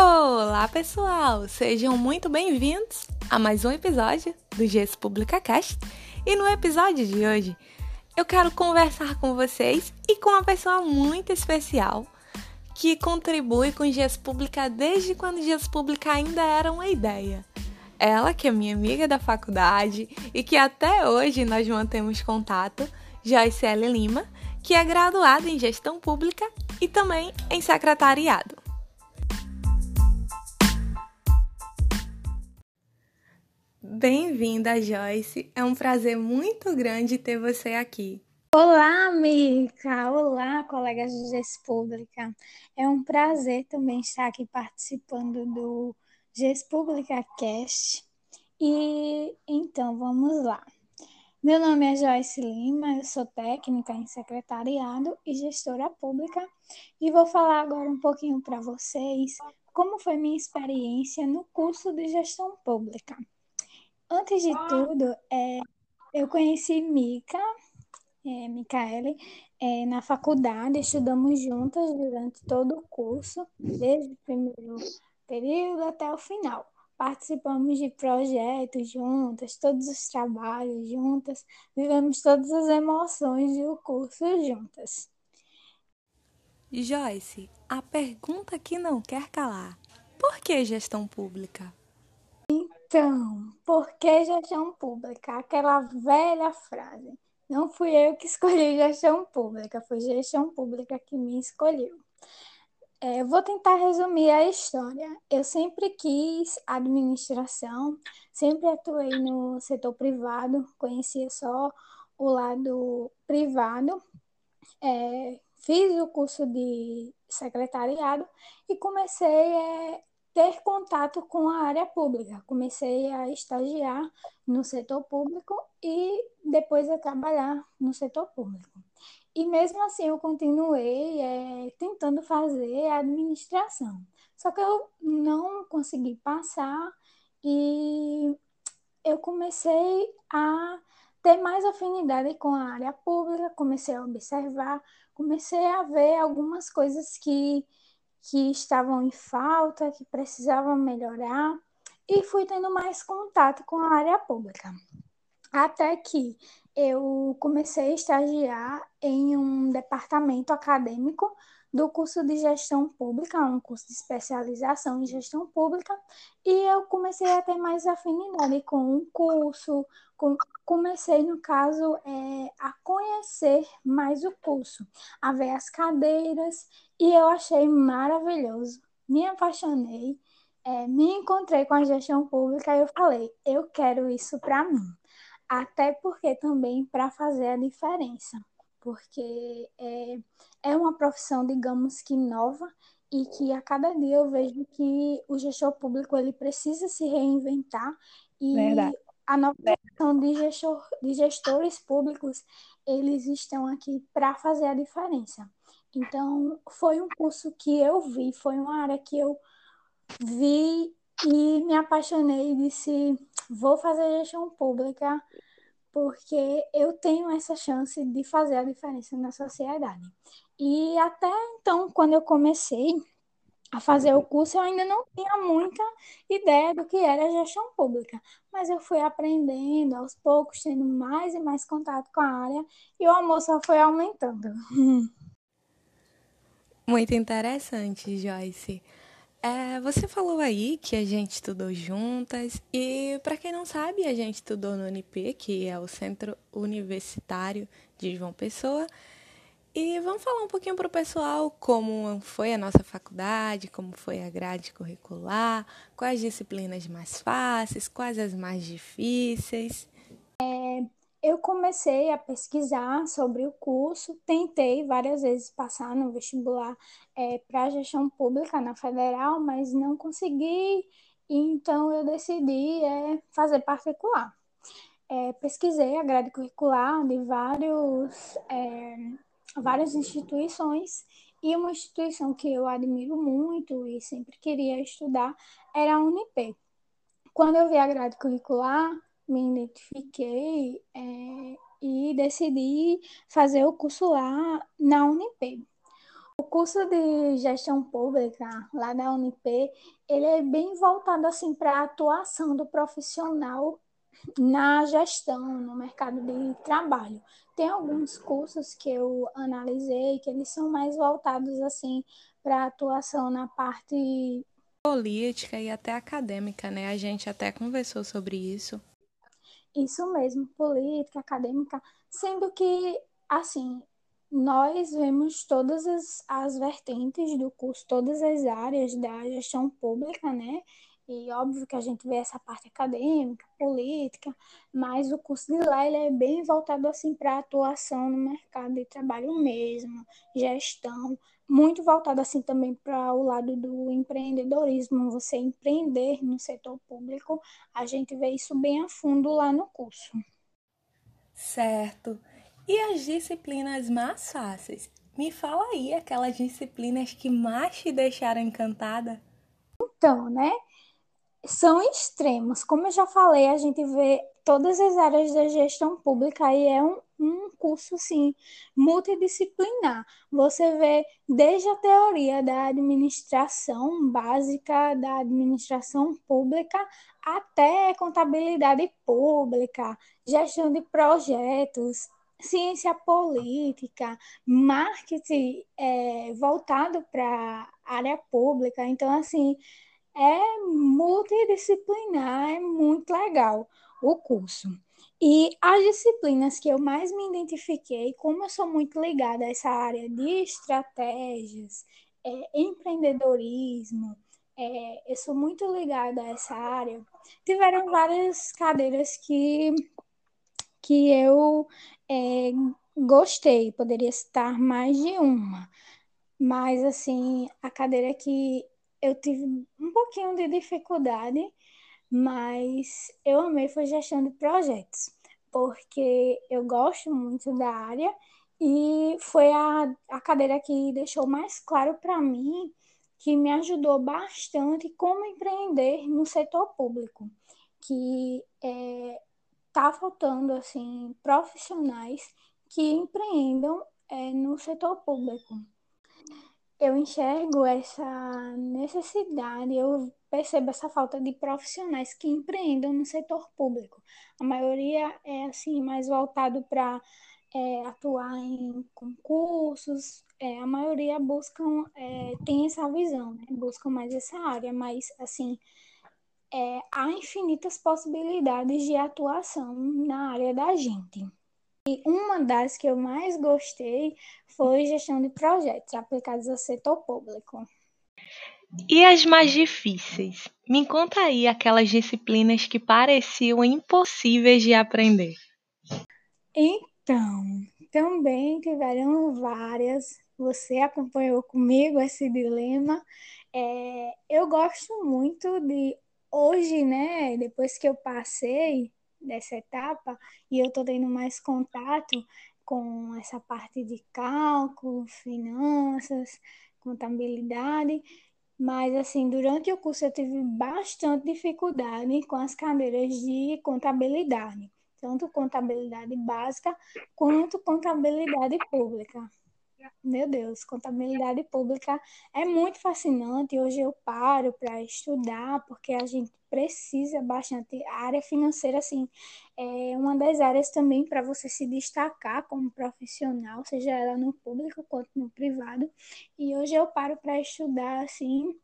Olá, pessoal! Sejam muito bem-vindos a mais um episódio do GES Publica Cast. E no episódio de hoje, eu quero conversar com vocês e com uma pessoa muito especial que contribui com GES Publica desde quando GES Publica ainda era uma ideia. Ela, que é minha amiga da faculdade e que até hoje nós mantemos contato, Joyce L. Lima, que é graduada em Gestão Pública e também em Secretariado. Bem-vinda, Joyce. É um prazer muito grande ter você aqui. Olá, amiga! Olá, colegas de GES Pública. É um prazer também estar aqui participando do GES Pública Cast. E então, vamos lá. Meu nome é Joyce Lima, eu sou técnica em secretariado e gestora pública e vou falar agora um pouquinho para vocês como foi minha experiência no curso de gestão pública. Antes de tudo, é, eu conheci Mica, é, Micaele, é, na faculdade, estudamos juntas durante todo o curso, desde o primeiro período até o final. Participamos de projetos juntas, todos os trabalhos juntas, vivemos todas as emoções do curso juntas. Joyce, a pergunta que não quer calar: por que gestão pública? Então, por que gestão pública? Aquela velha frase. Não fui eu que escolhi gestão pública, foi gestão pública que me escolheu. É, vou tentar resumir a história. Eu sempre quis administração, sempre atuei no setor privado, conhecia só o lado privado. É, fiz o curso de secretariado e comecei a ter contato com a área pública. Comecei a estagiar no setor público e depois a trabalhar no setor público. E mesmo assim eu continuei é, tentando fazer administração. Só que eu não consegui passar e eu comecei a ter mais afinidade com a área pública, comecei a observar, comecei a ver algumas coisas que, que estavam em falta, que precisavam melhorar, e fui tendo mais contato com a área pública. Até que eu comecei a estagiar em um departamento acadêmico do curso de gestão pública, um curso de especialização em gestão pública, e eu comecei a ter mais afinidade com o curso, comecei, no caso, é, a conhecer mais o curso, a ver as cadeiras, e eu achei maravilhoso, me apaixonei, é, me encontrei com a gestão pública e eu falei, eu quero isso para mim até porque também para fazer a diferença, porque é, é uma profissão, digamos que nova, e que a cada dia eu vejo que o gestor público ele precisa se reinventar e Verdade. A nova de, gestor, de gestores públicos eles estão aqui para fazer a diferença. Então, foi um curso que eu vi, foi uma área que eu vi e me apaixonei e disse, vou fazer gestão pública porque eu tenho essa chance de fazer a diferença na sociedade. E até então, quando eu comecei a fazer o curso, eu ainda não tinha muita ideia do que era gestão pública, mas eu fui aprendendo aos poucos, tendo mais e mais contato com a área, e o amor só foi aumentando. Muito interessante, Joyce. É, você falou aí que a gente estudou juntas e para quem não sabe, a gente estudou no UNP, que é o Centro Universitário de João Pessoa. E vamos falar um pouquinho para o pessoal como foi a nossa faculdade, como foi a grade curricular, quais disciplinas mais fáceis, quais as mais difíceis. É, eu comecei a pesquisar sobre o curso, tentei várias vezes passar no vestibular é, para gestão pública na federal, mas não consegui, então eu decidi é, fazer particular. É, pesquisei a grade curricular de vários, é, várias instituições e uma instituição que eu admiro muito e sempre queria estudar era a Unip. Quando eu vi a grade curricular, me identifiquei é, e decidi fazer o curso lá na Unip. O curso de gestão pública lá da Unip, ele é bem voltado assim para a atuação do profissional na gestão, no mercado de trabalho. Tem alguns cursos que eu analisei que eles são mais voltados assim para atuação na parte política e até acadêmica, né? A gente até conversou sobre isso. Isso mesmo, política, acadêmica, sendo que assim, nós vemos todas as, as vertentes do curso, todas as áreas da gestão pública, né? E óbvio que a gente vê essa parte acadêmica, política, mas o curso de lá ele é bem voltado assim para atuação no mercado de trabalho mesmo, gestão, muito voltado assim também para o lado do empreendedorismo, você empreender no setor público, a gente vê isso bem a fundo lá no curso. Certo. E as disciplinas mais fáceis? Me fala aí aquelas disciplinas que mais te deixaram encantada. Então, né? São extremos. Como eu já falei, a gente vê todas as áreas da gestão pública e é um, um curso, assim, multidisciplinar. Você vê desde a teoria da administração básica, da administração pública, até contabilidade pública, gestão de projetos, ciência política, marketing é, voltado para a área pública. Então, assim, é multidisciplinar, é muito legal o curso. E as disciplinas que eu mais me identifiquei, como eu sou muito ligada a essa área de estratégias, é, empreendedorismo, é, eu sou muito ligada a essa área, tiveram várias cadeiras que, que eu é, gostei, poderia citar mais de uma, mas assim, a cadeira que eu tive um pouquinho de dificuldade, mas eu amei foi gestão de projetos, porque eu gosto muito da área e foi a, a cadeira que deixou mais claro para mim que me ajudou bastante como empreender no setor público, que é, tá faltando assim profissionais que empreendam é, no setor público. Eu enxergo essa necessidade, eu percebo essa falta de profissionais que empreendam no setor público. A maioria é assim mais voltado para é, atuar em concursos. É, a maioria buscam é, tem essa visão, né? buscam mais essa área, mas assim é, há infinitas possibilidades de atuação na área da gente. E uma das que eu mais gostei foi gestão de projetos aplicados ao setor público. E as mais difíceis? Me conta aí aquelas disciplinas que pareciam impossíveis de aprender. Então, também tiveram várias. Você acompanhou comigo esse dilema. É, eu gosto muito de hoje, né, depois que eu passei dessa etapa e eu estou tendo mais contato com essa parte de cálculo, finanças, contabilidade, mas assim, durante o curso eu tive bastante dificuldade com as cadeiras de contabilidade, tanto contabilidade básica quanto contabilidade pública. Meu Deus, contabilidade pública é muito fascinante. Hoje eu paro para estudar, porque a gente precisa bastante. A área financeira, assim, é uma das áreas também para você se destacar como profissional, seja ela no público quanto no privado. E hoje eu paro para estudar, assim,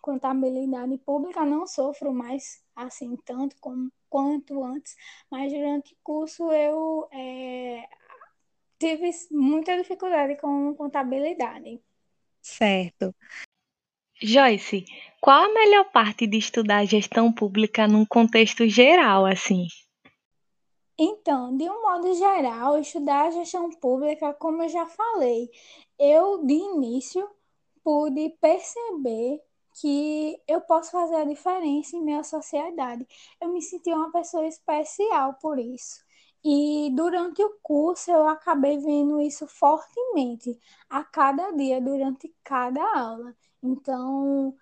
contabilidade pública. Não sofro mais, assim, tanto como, quanto antes, mas durante o curso eu. É, tive muita dificuldade com contabilidade. Certo. Joyce, qual a melhor parte de estudar gestão pública num contexto geral, assim? Então, de um modo geral, estudar gestão pública, como eu já falei, eu de início pude perceber que eu posso fazer a diferença em minha sociedade. Eu me senti uma pessoa especial por isso. E durante o curso eu acabei vendo isso fortemente a cada dia, durante cada aula. Então,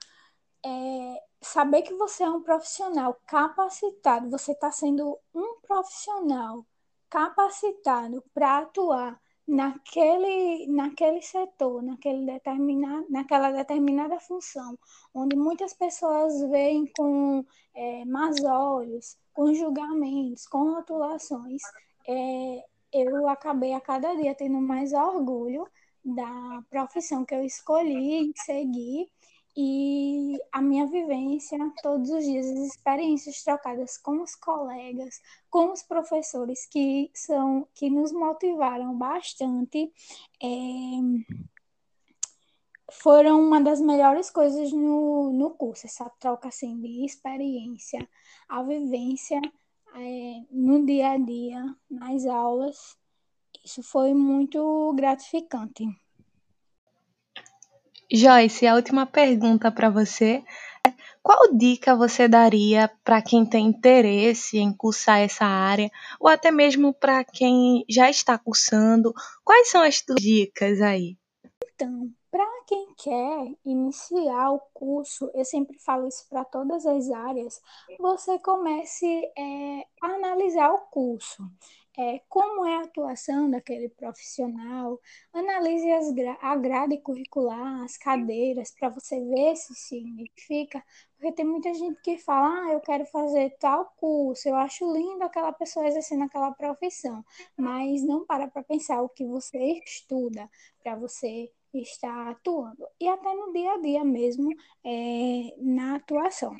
é, saber que você é um profissional capacitado, você está sendo um profissional capacitado para atuar naquele, naquele setor, naquele determinado, naquela determinada função, onde muitas pessoas veem com é, más olhos, com julgamentos, com rotulações, é, eu acabei a cada dia tendo mais orgulho da profissão que eu escolhi seguir e a minha vivência todos os dias, as experiências trocadas com os colegas, com os professores que são que nos motivaram bastante, é, foram uma das melhores coisas no, no curso, essa troca assim, de experiência, a vivência é, no dia a dia, nas aulas. Isso foi muito gratificante. Joyce, a última pergunta para você. Qual dica você daria para quem tem interesse em cursar essa área, ou até mesmo para quem já está cursando? Quais são as dicas aí? Então, para quem quer iniciar o curso, eu sempre falo isso para todas as áreas, você comece é, a analisar o curso é, como é a atuação daquele profissional, analise as a grade curricular, as cadeiras, para você ver se significa, porque tem muita gente que fala, ah, eu quero fazer tal curso, eu acho lindo aquela pessoa exercendo aquela profissão, mas não para para pensar o que você estuda, para você estar atuando, e até no dia a dia mesmo, é, na atuação.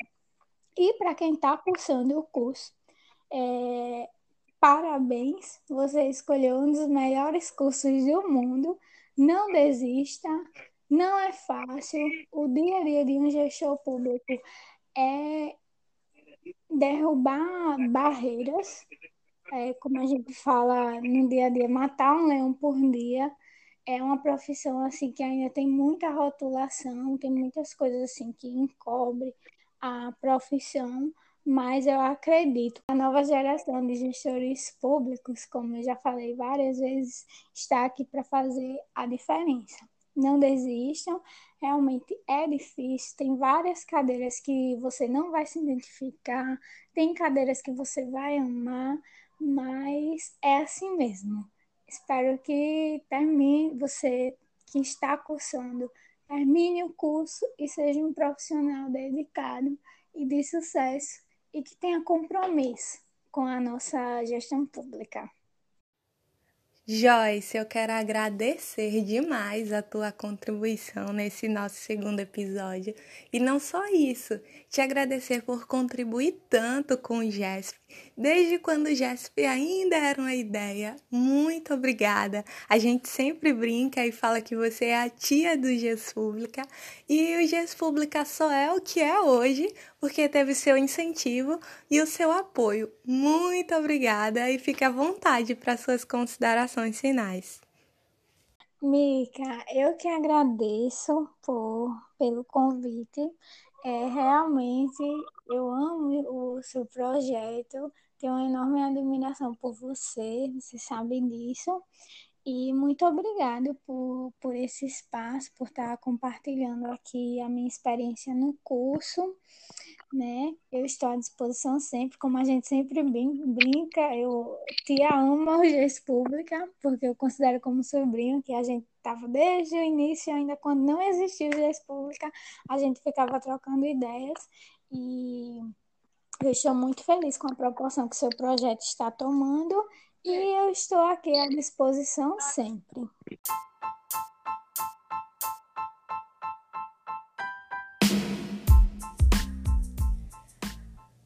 E para quem está cursando o curso, é, Parabéns, você escolheu um dos melhores cursos do mundo. Não desista, não é fácil. O dia a dia de um gestor público é derrubar barreiras, é, como a gente fala no dia a dia, matar um leão por dia. É uma profissão assim que ainda tem muita rotulação, tem muitas coisas assim que encobre a profissão mas eu acredito que a nova geração de gestores públicos, como eu já falei várias vezes, está aqui para fazer a diferença. Não desistam, realmente é difícil. Tem várias cadeiras que você não vai se identificar, tem cadeiras que você vai amar, mas é assim mesmo. Espero que termine, você que está cursando, termine o curso e seja um profissional dedicado e de sucesso e que tenha compromisso com a nossa gestão pública. Joyce, eu quero agradecer demais a tua contribuição nesse nosso segundo episódio. E não só isso, te agradecer por contribuir tanto com o GESP, desde quando o GESP ainda era uma ideia. Muito obrigada. A gente sempre brinca e fala que você é a tia do GES Pública e o GES Pública só é o que é hoje porque teve seu incentivo e o seu apoio. Muito obrigada e fique à vontade para suas considerações finais. Mica, eu que agradeço por, pelo convite. É, realmente eu amo o seu projeto, tenho uma enorme admiração por você, você sabe disso. E muito obrigado por, por esse espaço, por estar compartilhando aqui a minha experiência no curso né? Eu estou à disposição sempre, como a gente sempre brinca, eu te amo, Urgência Pública, porque eu considero como sobrinho que a gente estava desde o início, ainda quando não existia Urgência Pública, a gente ficava trocando ideias e eu estou muito feliz com a proporção que seu projeto está tomando e eu estou aqui à disposição sempre.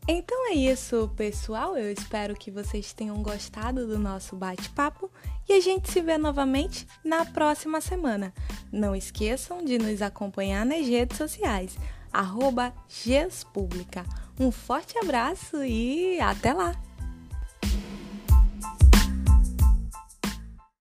Então é isso, pessoal. Eu espero que vocês tenham gostado do nosso bate-papo e a gente se vê novamente na próxima semana. Não esqueçam de nos acompanhar nas redes sociais, arroba Um forte abraço e até lá!